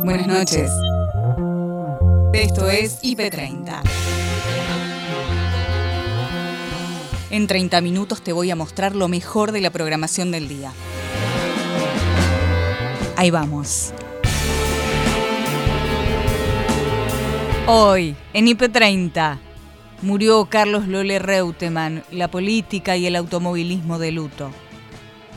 Buenas noches. Esto es IP30. En 30 minutos te voy a mostrar lo mejor de la programación del día. Ahí vamos. Hoy, en IP30, murió Carlos Lole Reutemann, la política y el automovilismo de luto.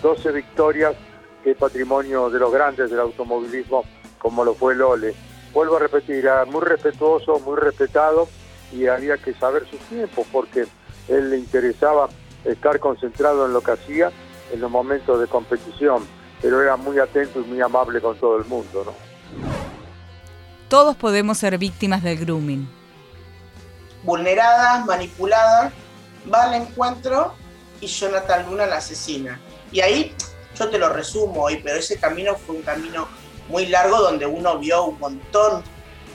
12 victorias, que patrimonio de los grandes del automovilismo, como lo fue Lole. Vuelvo a repetir, era muy respetuoso, muy respetado y había que saber sus tiempos porque él le interesaba estar concentrado en lo que hacía en los momentos de competición, pero era muy atento y muy amable con todo el mundo, ¿no? Todos podemos ser víctimas del grooming. Vulnerada, manipulada, va al encuentro y Jonathan Luna la asesina. Y ahí yo te lo resumo hoy, pero ese camino fue un camino muy largo donde uno vio un montón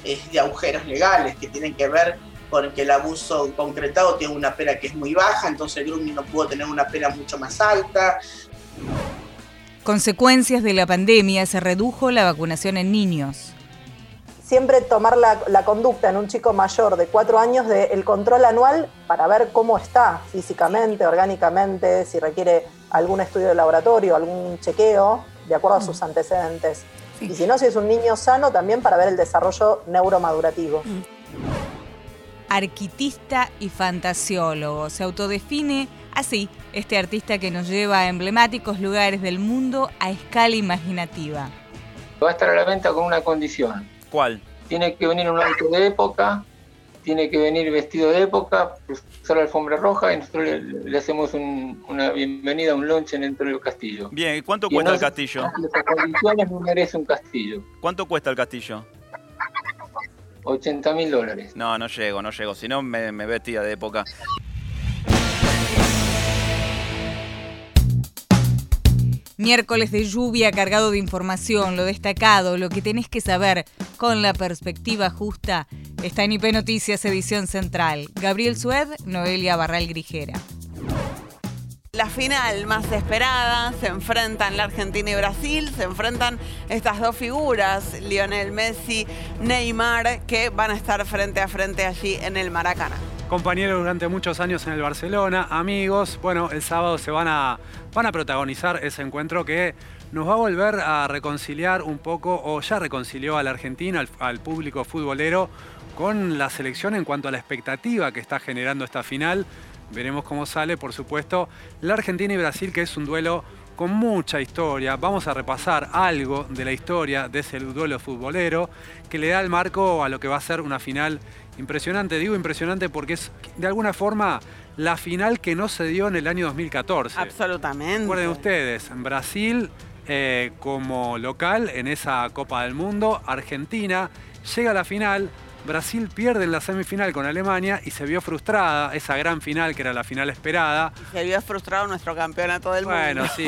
eh, de agujeros legales que tienen que ver con que el abuso concretado tiene una pena que es muy baja, entonces el grooming no pudo tener una pena mucho más alta. Consecuencias de la pandemia, se redujo la vacunación en niños siempre tomar la, conducta en un chico mayor de cuatro años del control anual para ver cómo está físicamente, orgánicamente, si requiere algún estudio de laboratorio, algún chequeo, de acuerdo a sus mm. Y si no, si es un niño sano, también para ver el desarrollo neuromadurativo. Mm. Arquitista y fantasiólogo. Se autodefine así este artista que nos lleva a emblemáticos lugares del mundo a escala imaginativa. Va a estar a la venta con una condición ¿Cuál? Tiene que venir un auto de época, tiene que venir vestido de época, usar la alfombra roja y nosotros le, hacemos una bienvenida, un lunch dentro del castillo. Bien, ¿y cuánto cuesta el castillo? Las no merece un castillo. ¿Cuánto cuesta el castillo? 80 mil dólares. No, no llego, no llego. Si no, me, me vestía de época. Miércoles de lluvia cargado de información, lo destacado, lo que tenés que saber con la perspectiva justa, está en IP Noticias Edición Central. Gabriel Sued, Noelia Barral Grijera. La final más esperada, se enfrentan la Argentina y Brasil, se enfrentan estas dos figuras, Lionel Messi, Neymar, que van a estar frente a frente allí en el Maracaná compañeros durante muchos años en el Barcelona, amigos. Bueno, el sábado se van a, van a protagonizar ese encuentro que nos va a volver a reconciliar un poco, o ya reconcilió a la Argentina, al, público futbolero, con la selección en cuanto a la expectativa que está generando esta final. Veremos cómo sale, por supuesto, la Argentina y Brasil, que es un duelo con mucha historia. Vamos a repasar algo de la historia de ese duelo futbolero que le da el marco a lo que va a ser una final Impresionante, digo impresionante porque es de alguna forma la final que no se dio en el año 2014. Absolutamente. Recuerden ustedes, Brasil eh, como local en esa Copa del Mundo, Argentina llega a la final, Brasil pierde en la semifinal con Alemania y se vio frustrada esa gran final que era la final esperada. Se vio frustrado nuestro campeonato del mundo. Bueno, sí,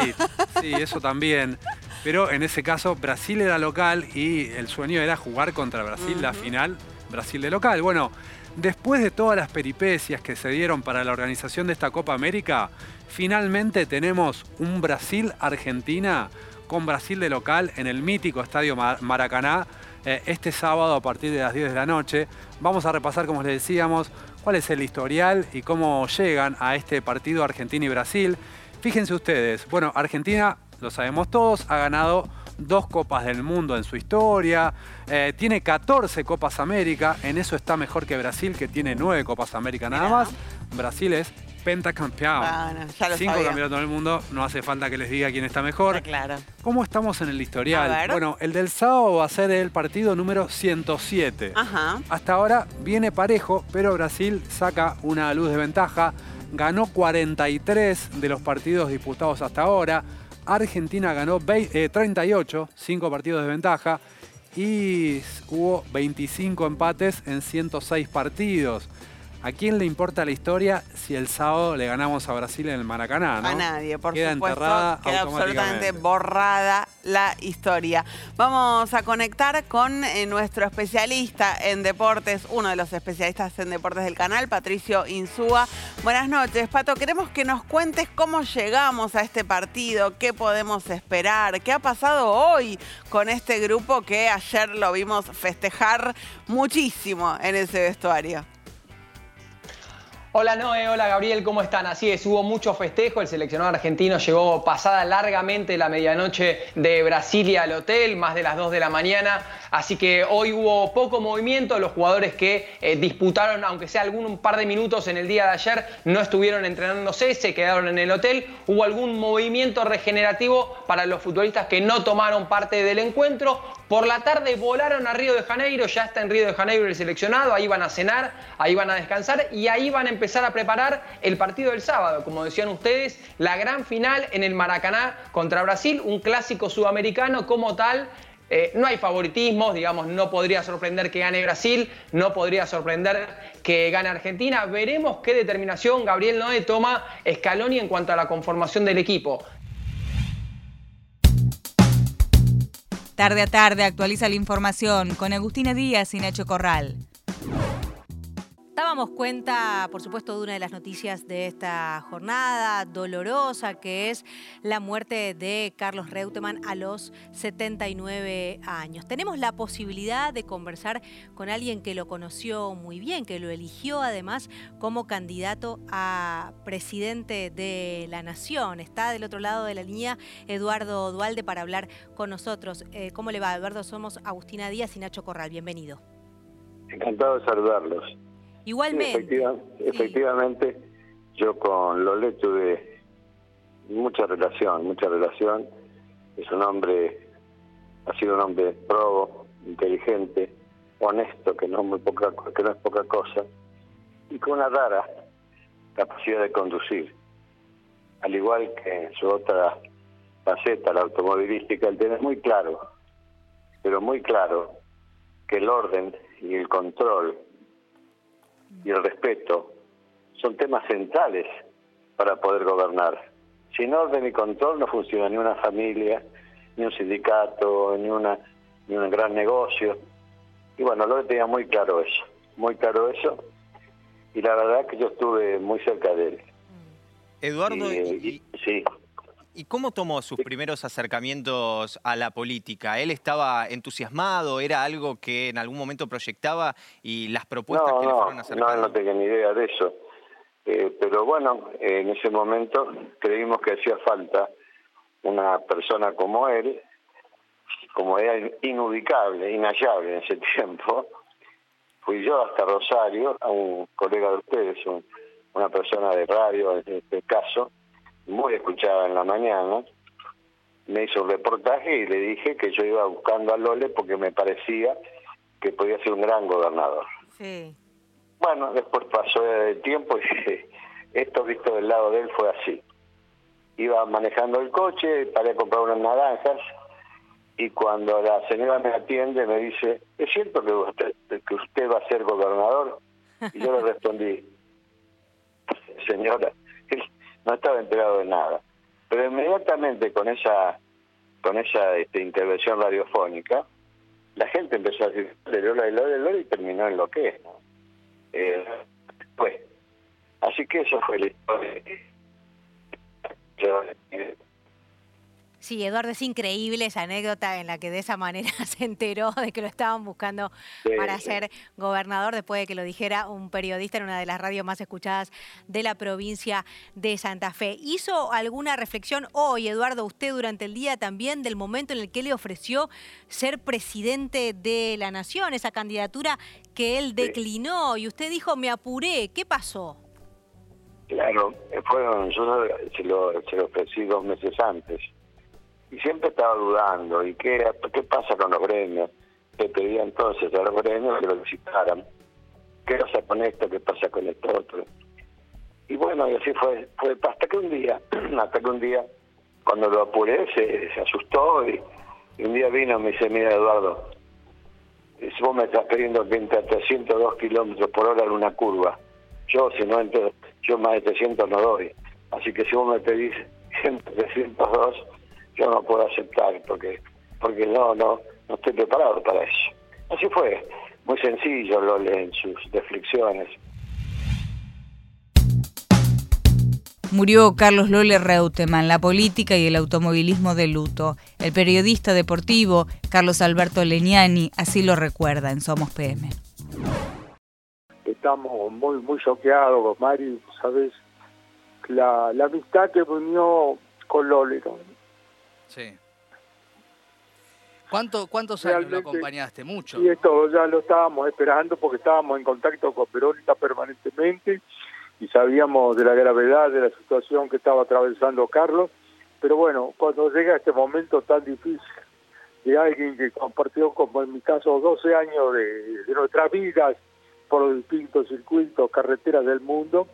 sí, eso también. Pero en ese caso Brasil era local y el sueño era jugar contra Brasil la final Brasil de local. Bueno, después de todas las peripecias que se dieron para la organización de esta Copa América, finalmente tenemos un Brasil-Argentina con Brasil de local en el mítico Estadio Maracaná eh, este sábado a partir de las 10 de la noche. Vamos a repasar, como les decíamos, cuál es el historial y cómo llegan a este partido Argentina y Brasil. Fíjense ustedes, bueno, Argentina, lo sabemos todos, ha ganado dos Copas del Mundo en su historia, eh, tiene 14 Copas América, en eso está mejor que Brasil, que tiene 9 Copas América nada más. Brasil es pentacampeón. Cinco campeonatos del mundo, no hace falta que les diga quién está mejor. claro. ¿Cómo estamos en el historial? Bueno, el del sábado va a ser el partido número 107. Hasta ahora viene parejo, pero Brasil saca una luz de ventaja. Ganó 43 de los partidos disputados hasta ahora. Argentina ganó 38, 5 eh, partidos de ventaja, y hubo 25 empates en 106 partidos. ¿A quién le importa la historia si el sábado le ganamos a Brasil en el Maracaná? A nadie, por queda supuesto. Enterrada queda absolutamente borrada la historia. Vamos a conectar con eh, nuestro especialista en deportes, uno de los especialistas en deportes del canal, Patricio Insúa. Buenas noches, Pato. Queremos que nos cuentes cómo llegamos a este partido, qué podemos esperar, qué ha pasado hoy con este grupo que ayer lo vimos festejar muchísimo en ese vestuario. Hola Noé, hola Gabriel, ¿cómo están? Así es, hubo mucho festejo, el seleccionado argentino llegó pasada largamente la medianoche de Brasilia al hotel, más de las 2 de la mañana, así que hoy hubo poco movimiento, los jugadores que eh, disputaron, aunque sea algún un par de minutos en el día de ayer, no estuvieron entrenándose, se quedaron en el hotel, hubo algún movimiento regenerativo para los futbolistas que no tomaron parte del encuentro, por la tarde volaron a Río de Janeiro, ya está en Río de Janeiro el seleccionado, ahí van a cenar, ahí van a descansar y ahí van a empezar a preparar el partido del sábado. Como decían ustedes, la gran final en el Maracaná contra Brasil, un clásico sudamericano como tal. Eh, no hay favoritismos, digamos, no podría sorprender que gane Brasil, no podría sorprender que gane Argentina. Veremos qué determinación Gabriel Noé toma Scaloni en cuanto a la conformación del equipo. Tarde a tarde actualiza la información con Agustina Díaz y Nacho Corral. Dábamos cuenta, por supuesto, de una de las noticias de esta jornada dolorosa, que es la muerte de Carlos Reutemann a los 79 años. Tenemos la posibilidad de conversar con alguien que lo conoció muy bien, que lo eligió además como candidato a presidente de la Nación. Está del otro lado de la línea Eduardo Dualde para hablar con nosotros. Eh, ¿Cómo le va, Eduardo? Somos Agustina Díaz y Nacho Corral. Bienvenido. Encantado de saludarlos. Igualmente. efectivamente, yo con Lole tuve mucha relación, mucha relación. Es un hombre, ha sido un hombre probo, inteligente, honesto, que no, es muy poca, que no es poca cosa, y con una rara capacidad de conducir. Al igual que en su otra faceta, la automovilística, él tiene muy claro, pero muy claro, que el orden y el control y el respeto son temas centrales para poder gobernar. Sin orden y control no funciona ni una familia, ni un sindicato, ni, una, ni un gran negocio. Y bueno, lo tenía muy claro eso, muy claro eso. Y la verdad que yo estuve muy cerca de él. Eduardo, sí. ¿Y cómo tomó sus primeros acercamientos a la política? ¿Él estaba entusiasmado? ¿Era algo que en algún momento proyectaba y las propuestas que le fueron acercando? No, no tenía ni idea de eso. Eh, pero bueno, en ese momento creímos que hacía falta una persona como él, como era inubicable, inhallable en ese tiempo. Fui yo hasta Rosario, a un colega de ustedes, una persona de radio en este caso, muy escuchada en la mañana, me hizo un reportaje y le dije que yo iba buscando a Lole porque me parecía que podía ser un gran gobernador. Sí. Bueno, después pasó el tiempo y esto visto del lado de él fue así. Iba manejando el coche, paré a comprar unas naranjas y cuando la señora me atiende me dice, ¿es cierto que usted, que usted va a ser gobernador? Y yo le respondí, señora, no estaba enterado de nada. Pero inmediatamente con esa con esa este, intervención radiofónica, la gente empezó a decir de Lola, de Lola, de Lola y terminó en lo que es. ¿no? Eh, pues, así que eso fue la historia. Sí, Eduardo, es increíble esa anécdota en la que de esa manera se enteró de que lo estaban buscando para ser gobernador después de que lo dijera un periodista en una de las radios más escuchadas de la provincia de Santa Fe. ¿Hizo alguna reflexión hoy, Eduardo, usted durante el día también del momento en el que le ofreció ser presidente de la nación, esa candidatura que él declinó y usted dijo, me apuré, ¿qué pasó? Claro, fueron, yo se lo, se lo ofrecí dos meses antes y siempre estaba dudando, ¿y qué, qué pasa con los gremios? Te pedía entonces a los gremios que lo visitaran. ¿Qué pasa con esto? ¿Qué pasa con esto otro? Y bueno, y así fue, fue hasta que un día, hasta que un día, cuando lo apuré, se, asustó y, un día vino y me dice, mira Eduardo, si vos me estás pidiendo que entre a 302 kilómetros por hora en una curva, yo si no entro, yo más de 300 no doy. Así que si vos me pedís 302, yo no puedo aceptar porque porque no no no estoy preparado para eso. Así fue, muy sencillo lo en sus desflexiones. Murió Carlos Lole Reutemann, la política y el automovilismo de luto. El periodista deportivo Carlos Alberto Leñani así lo recuerda en Somos PM. Estamos muy muy choqueados, Mari, sabes, la, la amistad que unió con Lole. Sí. ¿Cuánto, ¿Cuántos años lo acompañaste? Mucho. Y esto ya lo estábamos esperando porque estábamos en contacto con Verónica permanentemente y sabíamos de la gravedad de la situación que estaba atravesando Carlos, pero bueno, cuando llega este momento tan difícil de alguien que compartió, como en mi caso, 12 años de, de nuestras vidas por los distintos circuitos, carreteras del mundo,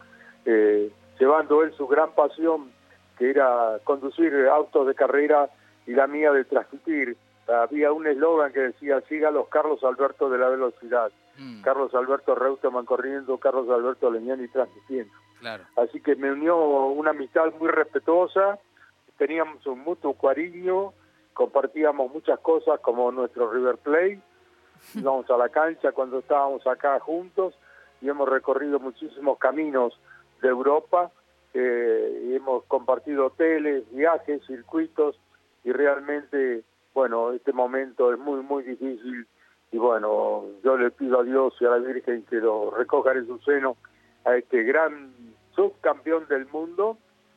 eh, llevando él su gran pasión, que era conducir autos de carrera y la mía de transmitir. Había un eslogan que decía, siga los Carlos Alberto de la velocidad. Mm. Carlos Alberto Reutemann corriendo, Carlos Alberto Leñani transmitiendo. Claro. Así que me unió una amistad muy respetuosa, teníamos un mutuo cariño, compartíamos muchas cosas como nuestro River Plate, íbamos a la cancha cuando estábamos acá juntos y hemos recorrido muchísimos caminos de Europa, eh, y hemos compartido hoteles, viajes, circuitos y realmente, bueno, este momento es muy, muy difícil y bueno, yo le pido a Dios y a la Virgen que lo recojan en su seno a este gran subcampeón del mundo,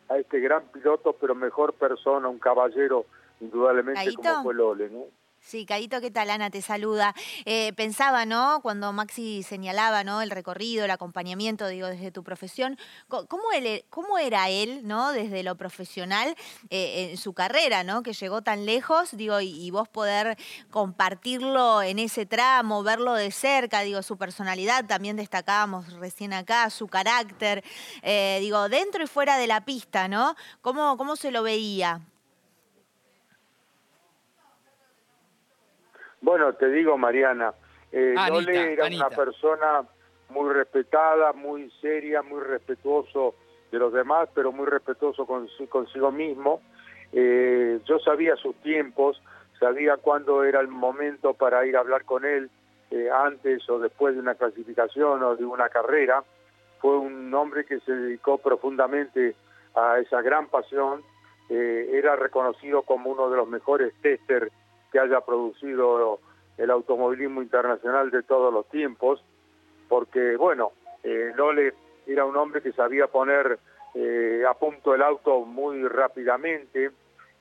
a este gran piloto, pero mejor persona, un caballero, indudablemente como fue Lole, ¿no? Sí, Caito, ¿qué tal? Ana te saluda. Eh, pensaba, ¿no? Cuando Maxi señalaba, ¿no? El recorrido, el acompañamiento, digo, desde tu profesión, ¿cómo, él, cómo era él, ¿no? Desde lo profesional eh, en su carrera, ¿no? Que llegó tan lejos, digo, y, vos poder compartirlo en ese tramo, verlo de cerca, digo, su personalidad, también destacábamos recién acá, su carácter, eh, digo, dentro y fuera de la pista, ¿no? ¿Cómo, cómo se lo veía? Bueno, te digo, Mariana, eh, era una persona muy respetada, muy seria, muy respetuoso de los demás, pero muy respetuoso con, consigo mismo. Eh, yo sabía sus tiempos, sabía cuándo era el momento para ir a hablar con él, eh, antes o después de una clasificación o de una carrera. Fue un hombre que se dedicó profundamente a esa gran pasión. Eh, era reconocido como uno de los mejores testers que haya producido el automovilismo internacional de todos los tiempos, porque, bueno, eh, Lole era un hombre que sabía poner eh, a punto el auto muy rápidamente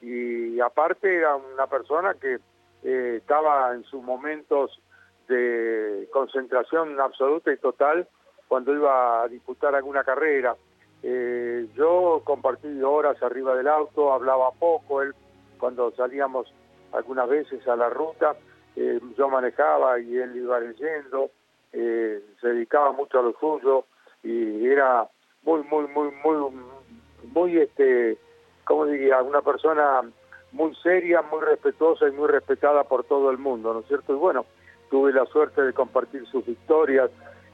y aparte era una persona que eh, estaba en sus momentos de concentración absoluta y total cuando iba a disputar alguna carrera. Eh, yo compartí horas arriba del auto, hablaba poco, él cuando salíamos algunas veces a la ruta, eh, yo manejaba y él iba leyendo, eh, se dedicaba mucho a lo suyo y era muy, muy, muy, muy, muy, este, ¿cómo diría? Una persona muy seria, muy respetuosa y muy respetada por todo el mundo, ¿no es cierto? Y bueno, tuve la suerte de compartir sus victorias,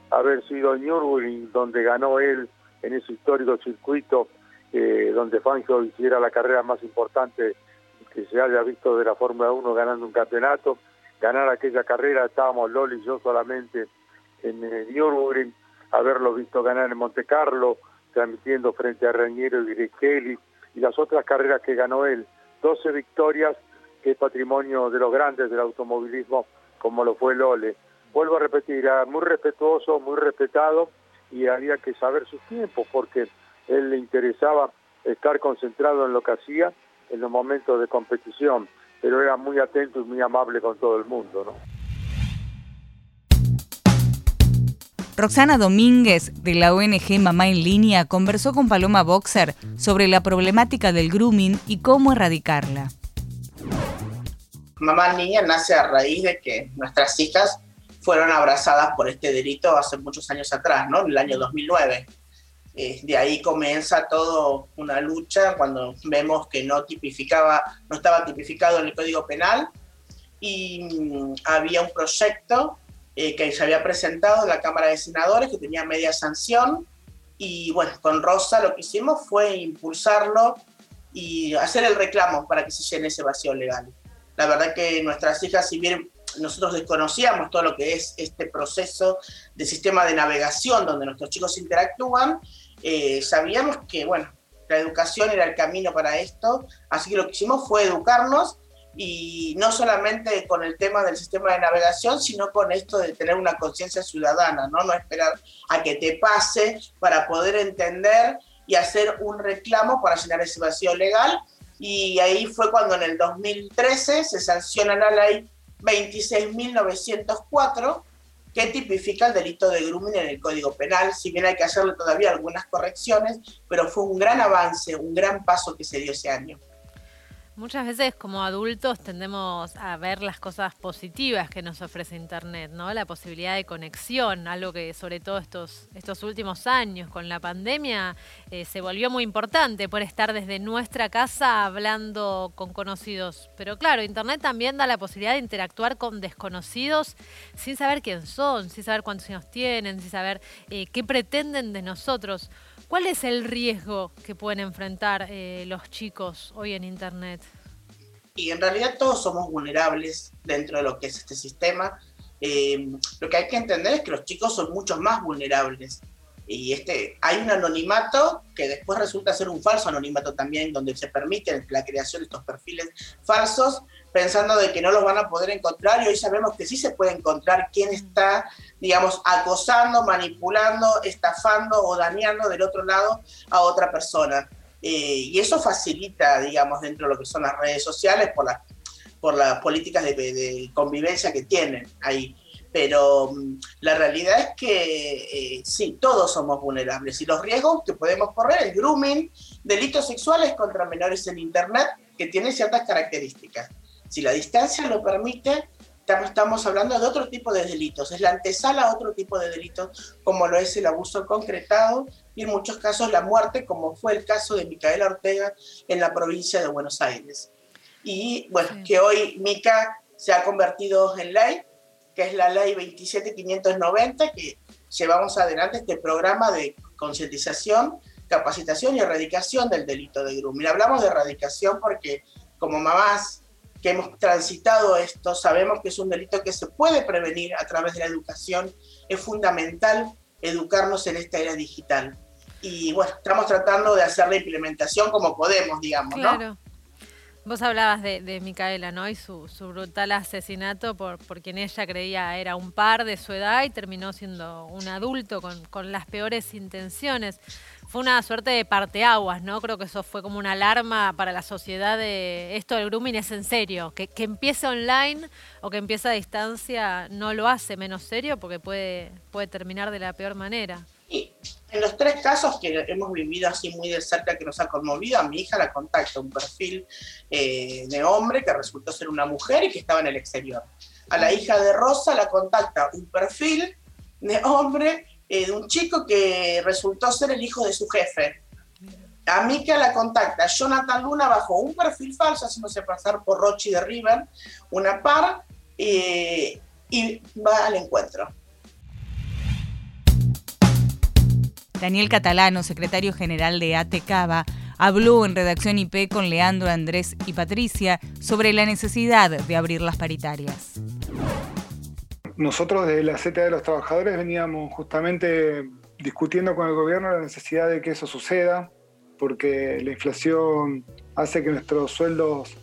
haber sido en Nürburgring, donde ganó él en ese histórico circuito, eh, donde Fangio hiciera la carrera más importante que se haya visto de la Fórmula 1 ganando un campeonato. Ganar aquella carrera, estábamos Loli y yo solamente en Nürburgring, haberlo visto ganar en Monte Carlo, transmitiendo frente a Reñero y Grigeli, y las otras carreras que ganó él. 12 victorias, que es patrimonio de los grandes del automovilismo, como lo fue Lole. Vuelvo a repetir, era muy respetuoso, muy respetado, y había que saber sus tiempos, porque él le interesaba estar concentrado en lo que hacía en los momentos de competición, pero era muy atento y muy amable con todo el mundo, ¿no? Roxana Domínguez, de la ONG Mamá en Línea, conversó con Paloma Boxer sobre la problemática del grooming y cómo erradicarla. Mamá en Línea nace a raíz de que nuestras hijas fueron abrazadas por este delito hace muchos años atrás, ¿no? En el año 2009. Eh, de ahí comienza todo una lucha cuando vemos que no tipificaba, no estaba tipificado en el Código Penal y mm, había un proyecto eh, que se había presentado en la Cámara de Senadores que tenía media sanción y bueno, con Rosa lo que hicimos fue impulsarlo y hacer el reclamo para que se llene ese vacío legal. La verdad que nuestras hijas, si bien nosotros desconocíamos todo lo que es este proceso de sistema de navegación donde nuestros chicos interactúan, eh, sabíamos que, bueno, la educación era el camino para esto, así que lo que hicimos fue educarnos y no solamente con el tema del sistema de navegación, sino con esto de tener una conciencia ciudadana, ¿no? no esperar a que te pase para poder entender y hacer un reclamo para llenar ese vacío legal. Y ahí fue cuando en el 2013 se sanciona la ley 26.904 que tipifica el delito de grooming en el Código Penal, si bien hay que hacerle todavía algunas correcciones, pero fue un gran avance, un gran paso que se dio ese año. Muchas veces como adultos tendemos a ver las cosas positivas que nos ofrece Internet, ¿no? La posibilidad de conexión, algo que sobre todo estos, estos últimos años con la pandemia eh, se volvió muy importante por estar desde nuestra casa hablando con conocidos. Pero claro, Internet también da la posibilidad de interactuar con desconocidos sin saber quién son, sin saber cuántos años tienen, sin saber eh, qué pretenden de nosotros. ¿Cuál es el riesgo que pueden enfrentar eh, los chicos hoy en Internet? Y en realidad todos somos vulnerables dentro de lo que es este sistema. Eh, lo que hay que entender es que los chicos son mucho más vulnerables. Y este, hay un anonimato que después resulta ser un falso anonimato también, donde se permite la creación de estos perfiles falsos, pensando de que no los van a poder encontrar y hoy sabemos que sí se puede encontrar quién está, digamos, acosando, manipulando, estafando o dañando del otro lado a otra persona. Eh, y eso facilita, digamos, dentro de lo que son las redes sociales por, la, por las políticas de, convivencia que tienen ahí. Pero mm, la realidad es que eh, sí, todos somos vulnerables y los riesgos que podemos correr es grooming, delitos sexuales contra menores en Internet, que tienen ciertas características. Si la distancia lo permite, estamos hablando de otro tipo de delitos, es la antesala a otro tipo de delitos, como lo es el abuso concretado y en muchos casos la muerte, como fue el caso de Micaela Ortega en la provincia de Buenos Aires. Y bueno, que hoy Mica se ha convertido en ley, que es la ley 27590, que llevamos adelante este programa de concientización, capacitación y erradicación del delito de grooming. Hablamos de erradicación porque como mamás que hemos transitado esto, sabemos que es un delito que se puede prevenir a través de la educación. Es fundamental educarnos en esta era digital. Y bueno, estamos tratando de hacer la implementación como podemos, digamos, claro. Vos hablabas de, Micaela, ¿no? Y su, brutal asesinato por, por, quien ella creía era un par de su edad y terminó siendo un adulto con, con las peores intenciones fue una suerte de parteaguas, ¿no? Creo que eso fue como una alarma para la sociedad de esto del grooming es en serio. Que, que empiece online o que empiece a distancia no lo hace menos serio porque puede, puede terminar de la peor manera. En los tres casos que hemos vivido así muy de cerca que nos ha conmovido, a mi hija la contacta un perfil eh, de hombre que resultó ser una mujer y que estaba en el exterior. A la hija de Rosa la contacta un perfil de hombre eh, de un chico que resultó ser el hijo de su jefe. A mí la contacta Jonathan Luna bajo un perfil falso, haciéndose pasar por Rochi de River, una par, eh, y va al encuentro. Daniel Catalano, secretario general de ATECABA, habló en redacción IP con Leandro, Andrés y Patricia sobre la necesidad de abrir las paritarias nosotros desde la CTA de los trabajadores veníamos justamente discutiendo con el gobierno la necesidad de que eso suceda, porque la inflación hace que nuestros sueldos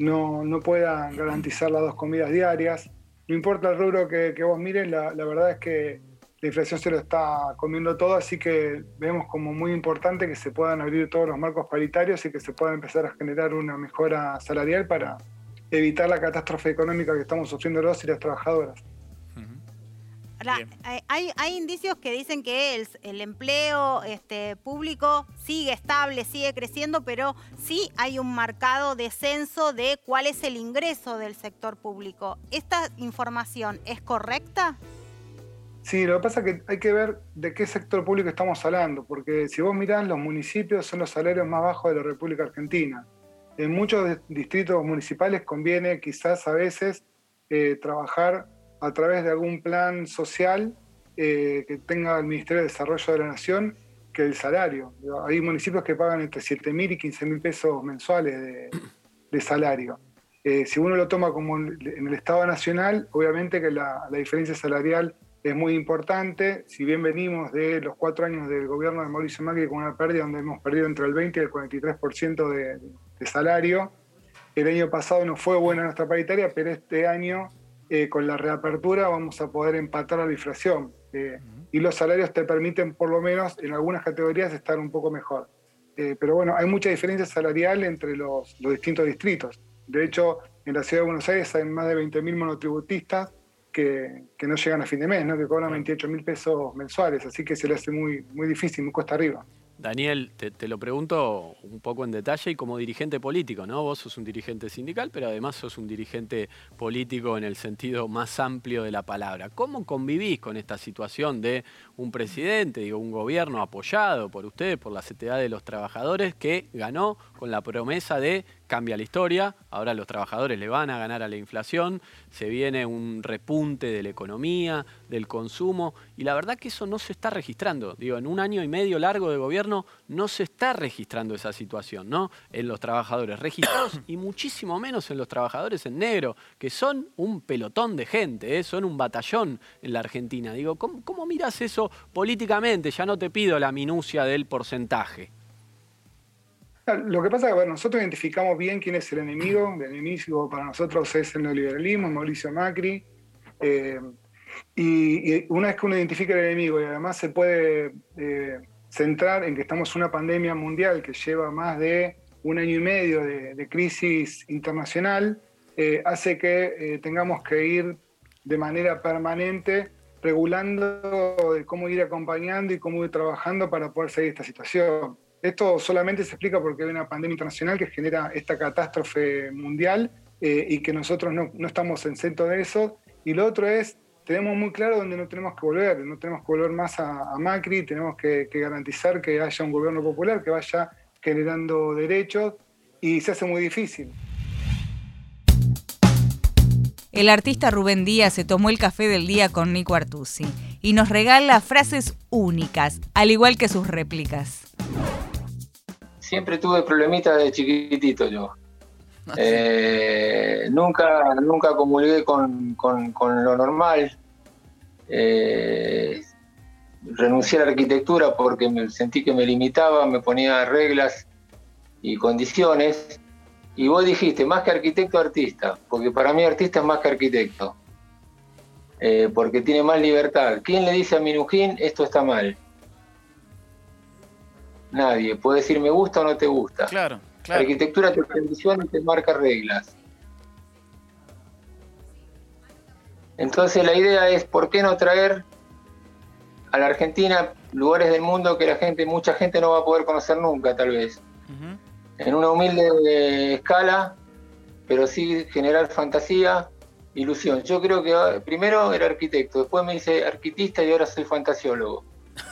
no, puedan garantizar las dos comidas diarias. No importa el rubro que, vos mires, la, verdad es que la inflación se lo está comiendo todo, así que vemos como muy importante que se puedan abrir todos los marcos paritarios y que se pueda empezar a generar una mejora salarial para evitar la catástrofe económica que estamos sufriendo los y las trabajadoras. Hay, hay, indicios que dicen que el, empleo este, público sigue estable, sigue creciendo, pero sí hay un marcado descenso de cuál es el ingreso del sector público. ¿Esta información es correcta? Sí, lo que pasa es que hay que ver de qué sector público estamos hablando, porque si vos mirás, los municipios son los salarios más bajos de la República Argentina. En muchos distritos municipales conviene quizás a veces eh, trabajar a través de algún plan social eh, que tenga el Ministerio de Desarrollo de la Nación que el salario. Hay municipios que pagan entre 7 mil y 15 mil pesos mensuales de, salario. Eh, si uno lo toma como en el Estado Nacional, obviamente que la, diferencia salarial es muy importante. Si bien venimos de los cuatro años del gobierno de Mauricio Macri con una pérdida donde hemos perdido entre el 20 y el 43% de, de salario, el año pasado no fue buena nuestra paritaria, pero este año eh, con la reapertura vamos a poder empatar la inflación. Eh, y los salarios te permiten, por lo menos en algunas categorías, estar un poco mejor. Eh, pero bueno, hay mucha diferencia salarial entre los, distintos distritos. De hecho, en la ciudad de Buenos Aires hay más de 20.000 monotributistas que, no llegan a fin de mes, ¿no? que cobran 28 mil pesos mensuales, así que se le hace muy, muy difícil, muy cuesta arriba. Daniel, te, lo pregunto un poco en detalle y como dirigente político, ¿no? Vos sos un dirigente sindical, pero además sos un dirigente político en el sentido más amplio de la palabra. ¿Cómo convivís con esta situación de un presidente, digo, un gobierno apoyado por ustedes, por la CTA de los trabajadores, que ganó con la promesa de cambia la historia, ahora los trabajadores le van a ganar a la inflación, se viene un repunte de la economía, del consumo, y la verdad que eso no se está registrando. Digo, en un año y medio largo de gobierno no se está registrando esa situación, ¿no? En los trabajadores registrados y muchísimo menos en los trabajadores en negro, que son un pelotón de gente, ¿eh? son un batallón en la Argentina. Digo, ¿cómo, ¿cómo miras eso políticamente? Ya no te pido la minucia del porcentaje. Lo que pasa es que nosotros identificamos bien quién es el enemigo. El enemigo para nosotros es el neoliberalismo, Mauricio Macri. Eh, y, una vez que uno identifica el enemigo y además se puede eh, centrar en que estamos en una pandemia mundial que lleva más de un año y medio de, crisis internacional, eh, hace que tengamos que ir de manera permanente regulando cómo ir acompañando y cómo ir trabajando para poder seguir esta situación. Esto solamente se explica porque hay una pandemia internacional que genera esta catástrofe mundial eh, y que nosotros no, estamos en centro de eso. Y lo otro es, tenemos muy claro dónde no tenemos que volver, no tenemos que volver más a, Macri, tenemos que, garantizar que haya un gobierno popular que vaya generando derechos y se hace muy difícil. El artista Rubén Díaz se tomó el café del día con Nico Artusi y nos regala frases únicas, al igual que sus réplicas siempre tuve problemitas de chiquitito yo. Ah, eh, nunca, nunca comulgué con, lo normal. Eh, renuncié a la arquitectura porque me sentí que me limitaba, me ponía reglas y condiciones. Y vos dijiste, más que arquitecto, artista, porque para mí artista es más que arquitecto, eh, porque tiene más libertad. ¿Quién le dice a Minujín esto está mal? Nadie. Puede decir me gusta o no te gusta. Claro, La arquitectura te condiciona y te marca reglas. Entonces la idea es, ¿por qué no traer a la Argentina lugares del mundo que la gente, mucha gente no va a poder conocer nunca, tal vez? En una humilde escala, pero sí generar fantasía, ilusión. Yo creo que ah, primero era arquitecto, después me hice arquitista y ahora soy fantasiólogo.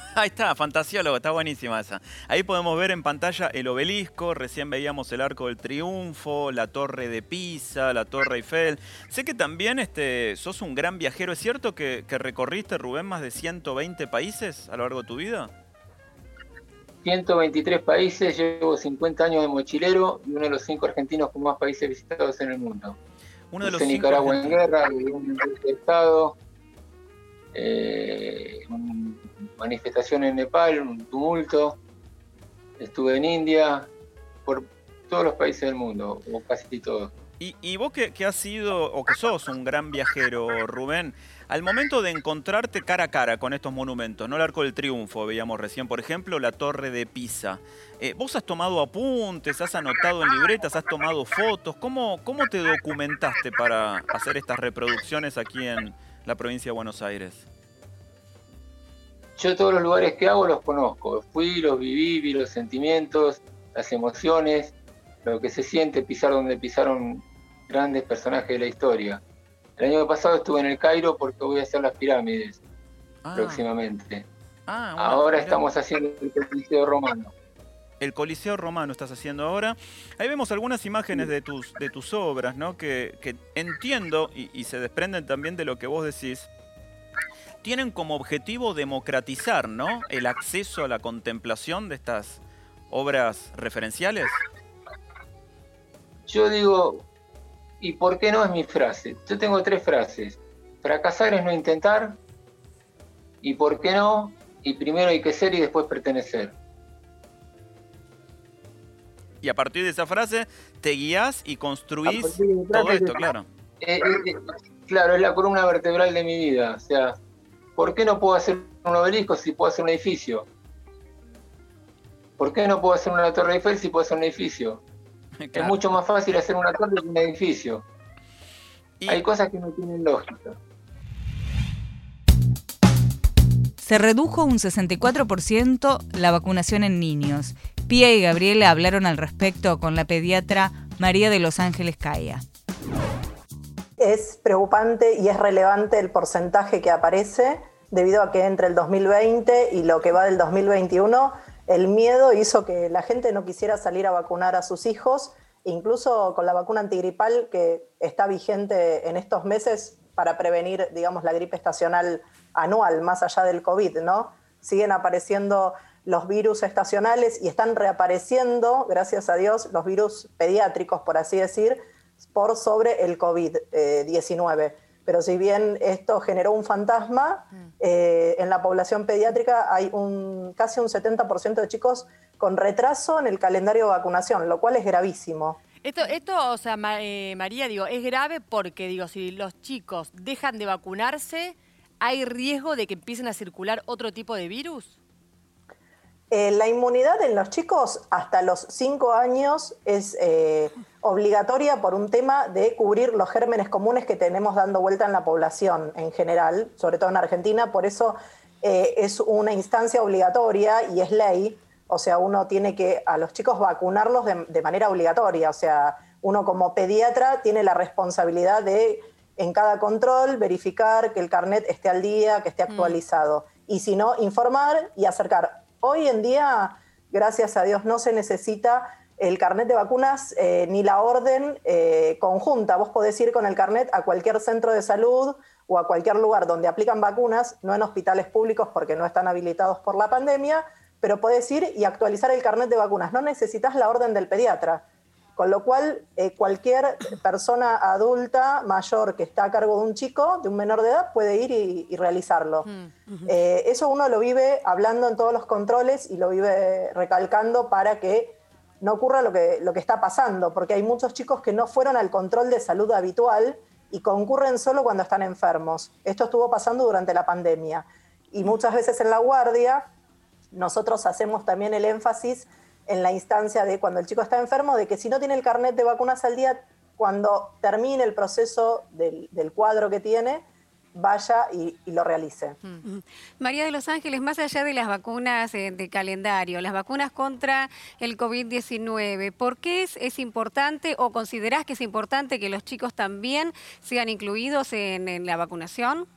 Ahí está, fantasiólogo, está buenísima esa. Ahí podemos ver en pantalla el obelisco, recién veíamos el Arco del Triunfo, la Torre de Pisa, la Torre Eiffel. Sé que también este, sos un gran viajero. ¿Es cierto que, recorriste, Rubén, más de 120 países a lo largo de tu vida? 123 países, llevo 50 años de mochilero y uno de los cinco argentinos con más países visitados en el mundo. Uno de los Nicaragua en guerra, un estado, eh, manifestación en Nepal, un tumulto. Estuve en India, por todos los países del mundo, o casi todos. Y, vos que, has sido o que sos un gran viajero, Rubén, al momento de encontrarte cara a cara con estos monumentos, no el Arco del Triunfo, veíamos recién, por ejemplo, la Torre de Pisa, eh, ¿vos has tomado apuntes, has anotado en libretas, has tomado fotos? ¿Cómo, ¿Cómo te documentaste para hacer estas reproducciones aquí en la provincia de Buenos Aires? Yo todos los lugares que hago los conozco. Fui, los viví, vi los sentimientos, las emociones, lo que se siente pisar donde pisaron grandes personajes de la historia. El año pasado estuve en el Cairo porque voy a hacer las pirámides ah. próximamente. Ah, ahora estamos haciendo el Coliseo Romano. El Coliseo Romano estás haciendo ahora. Ahí vemos algunas imágenes de tus, de tus obras, ¿no? Que, entiendo y, y se desprenden también de lo que vos decís tienen como objetivo democratizar, ¿no? El acceso a la contemplación de estas obras referenciales. Yo digo, ¿y por qué no es mi frase? Yo tengo tres frases. Fracasar es no intentar, y por qué no, y primero hay que ser y después pertenecer. Y a partir de esa frase te guías y construís todo esto, claro. Eh, eh, claro, es la columna vertebral de mi vida. O sea, ¿por qué no puedo hacer un obelisco si puedo hacer un edificio? ¿Por qué no puedo hacer una torre Eiffel si puedo hacer un edificio? Es mucho más fácil hacer una torre que un edificio. Hay cosas que no tienen lógica. Se redujo un 64% la vacunación en niños. Pía y Gabriela hablaron al respecto con la pediatra María de los Ángeles Caya. Es preocupante y es relevante el porcentaje que aparece debido a que entre el 2020 y lo que va del 2021, el miedo hizo que la gente no quisiera salir a vacunar a sus hijos, incluso con la vacuna antigripal que está vigente en estos meses para prevenir, digamos, la gripe estacional anual, más allá del COVID, ¿no? Siguen apareciendo los virus estacionales y están reapareciendo, gracias a Dios, los virus pediátricos, por así decir, por sobre el COVID-19. Pero si bien esto generó un fantasma, eh, en la población pediátrica hay un, casi un 70% de chicos con retraso en el calendario de vacunación, lo cual es gravísimo. Esto, esto o sea, eh, María, digo, es grave porque, digo, si los chicos dejan de vacunarse, ¿hay riesgo de que empiecen a circular otro tipo de virus? Eh, la inmunidad en los chicos hasta los 5 años es eh, obligatoria por un tema de cubrir los gérmenes comunes que tenemos dando vuelta en la población en general, sobre todo en Argentina, por eso eh, es una instancia obligatoria y es ley, o sea, uno tiene que a los chicos vacunarlos de, de manera obligatoria, o sea, uno como pediatra tiene la responsabilidad de en cada control verificar que el carnet esté al día, que esté mm. actualizado. Y si no, informar y acercar. Hoy en día, gracias a Dios, no se necesita el carnet de vacunas eh, ni la orden eh, conjunta. Vos podés ir con el carnet a cualquier centro de salud o a cualquier lugar donde aplican vacunas, no en hospitales públicos porque no están habilitados por la pandemia, pero podés ir y actualizar el carnet de vacunas. No necesitas la orden del pediatra. Con lo cual, eh, cualquier persona adulta mayor que está a cargo de un chico, de un menor de edad, puede ir y, realizarlo. Mm, eh, eso uno lo vive hablando en todos los controles y lo vive recalcando para que no ocurra lo que, lo que está pasando, porque hay muchos chicos que no fueron al control de salud habitual y concurren solo cuando están enfermos. Esto estuvo pasando durante la pandemia. Y muchas veces en la guardia nosotros hacemos también el énfasis en la instancia de cuando el chico está enfermo, de que si no tiene el carnet de vacunas al día, cuando termine el proceso del, cuadro que tiene, vaya y, lo realice. Mm. María de los Ángeles, más allá de las vacunas eh, de calendario, las vacunas contra el COVID-19, ¿por qué es, importante o considerás que es importante que los chicos también sean incluidos en, en la vacunación?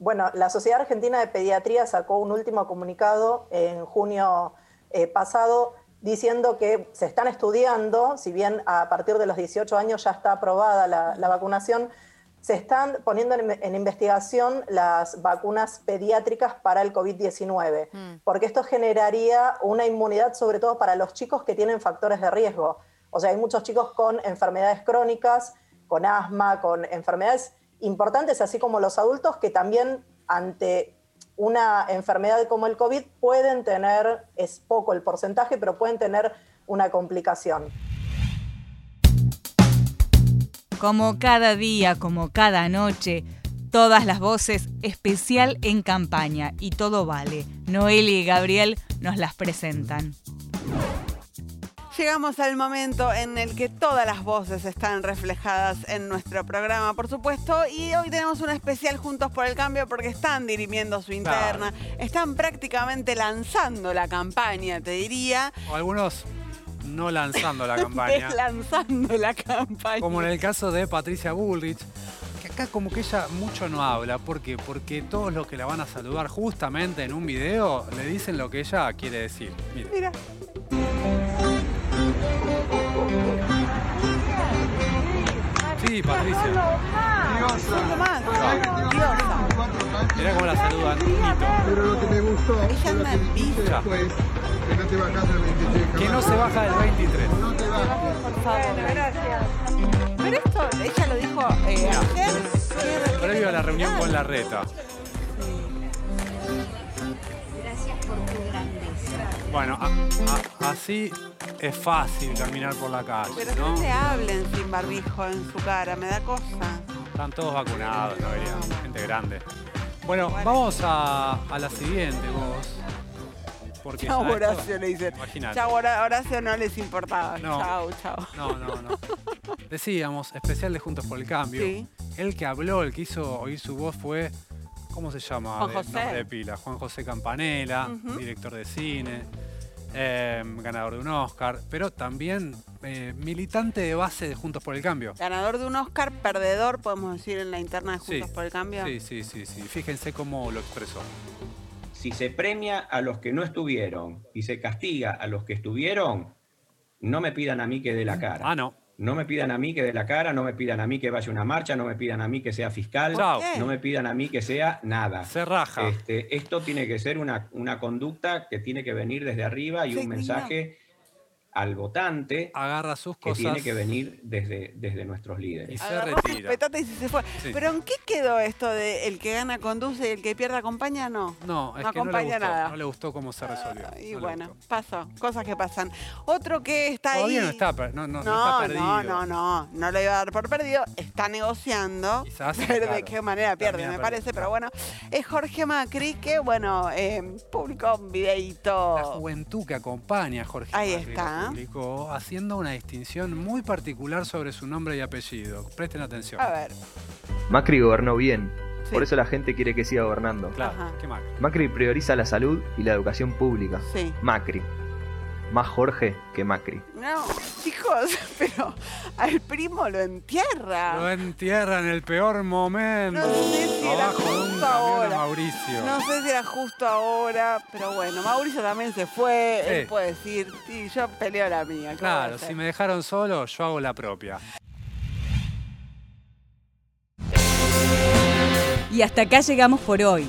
Bueno, la Sociedad Argentina de Pediatría sacó un último comunicado en junio eh, pasado diciendo que se están estudiando, si bien a partir de los 18 años ya está aprobada la, vacunación, se están poniendo en, investigación las vacunas pediátricas para el COVID-19, mm. porque esto generaría una inmunidad sobre todo para los chicos que tienen factores de riesgo. O sea, hay muchos chicos con enfermedades crónicas, con asma, con enfermedades importantes, así como los adultos que también ante una enfermedad como el COVID pueden tener, es poco el porcentaje, pero pueden tener una complicación. Como cada día, como cada noche, todas las voces especial en campaña y todo vale. Noel y Gabriel nos las presentan llegamos al momento en el que todas las voces están reflejadas en nuestro programa, por supuesto, y hoy tenemos un especial Juntos por el Cambio porque están dirimiendo su interna, están prácticamente lanzando la campaña, te diría. O algunos no lanzando la campaña. lanzando la campaña. Como en el caso de Patricia Bullrich, que acá como que ella mucho no habla. ¿Por qué? Porque todos los que la van a saludar justamente en un video le dicen lo que ella quiere decir. Mira. Sí, Patricia. Diosa. Mirá cómo la saludan. Pero lo que me gustó Ella anda en después, que no te bajas del 23. Que no se baja del 23. No te bajas. Por favor. gracias. Pero esto, ella lo dijo eh, ayer. ¿qué- Previo a la reunión con la reta. Gracias por tu grandeza. Bueno, a- a- así es fácil caminar por la calle, Pero ¿no? no le hablen sin barbijo en su cara, me da cosa. Están todos vacunados, no verían gente grande. Bueno, vamos a, a la siguiente, vos. Porque esto- Horacio, le dicen. Imagínate. Chau, Hora- Horacio no les importaba. No. Chau, chau. No, no, no. Decíamos, especial de Juntos por el Cambio. Sí. El que habló, el que hizo oír su voz fue, ¿cómo se llama? Juan José. de pila. Juan José Campanella, director de cine, eh, ganador de un Oscar, pero también eh, militante de base de Juntos por el Cambio. Ganador de un Oscar, perdedor, podemos decir, en la interna de Sí. Juntos por el Cambio. Sí, sí, sí, sí. Fíjense cómo lo expresó. si se premia a los que no estuvieron y se castiga a los que estuvieron, no me pidan a mí que dé la cara. Ah, no. No me pidan a mí que dé la cara, no me pidan a mí que vaya a una marcha, no me pidan a mí que sea fiscal, no me pidan a mí que sea nada. Se raja. Este, esto tiene que ser una, una conducta que tiene que venir desde arriba y Sí, un mensaje al votante Agarra sus que cosas tiene que venir desde, desde nuestros y líderes. se Agarró sus retira. y se fue. Sí. Pero ¿en qué quedó esto de el que gana conduce y el que pierde acompaña? No. No, es No que no le acompaña gustó. nada. No le gustó cómo se resolvió. Y no bueno, pasó. Cosas que pasan. Otro que está Todavía ahí. no está, no, no, no No, está perdido. no, no, no, no lo iba a dar por perdido. Está negociando. Quizás, pero de claro, qué manera pierde, me parece. Pero bueno, es Jorge Macri que, bueno, eh, publicó un La videíto. juventud que acompaña a Jorge Ahí Macri lo está. Publicó haciendo una distinción muy particular sobre su nombre y apellido. Presten atención. A ver. Macri gobernó bien, Sí. por eso la gente quiere que siga gobernando. Claro, qué Macri. Macri prioriza la salud y la educación pública. Sí. Macri. Más Jorge que Macri. No, chicos, pero al primo lo entierra. Lo entierra en el peor momento. No sé si era Abajo justo ahora. Mauricio. No sé si era justo ahora, pero bueno, Mauricio también se fue. Sí. Él puede decir, sí, yo peleo la mía. ¿qué voy a Claro, si me dejaron solo, yo hago la propia. Y hasta acá llegamos por hoy.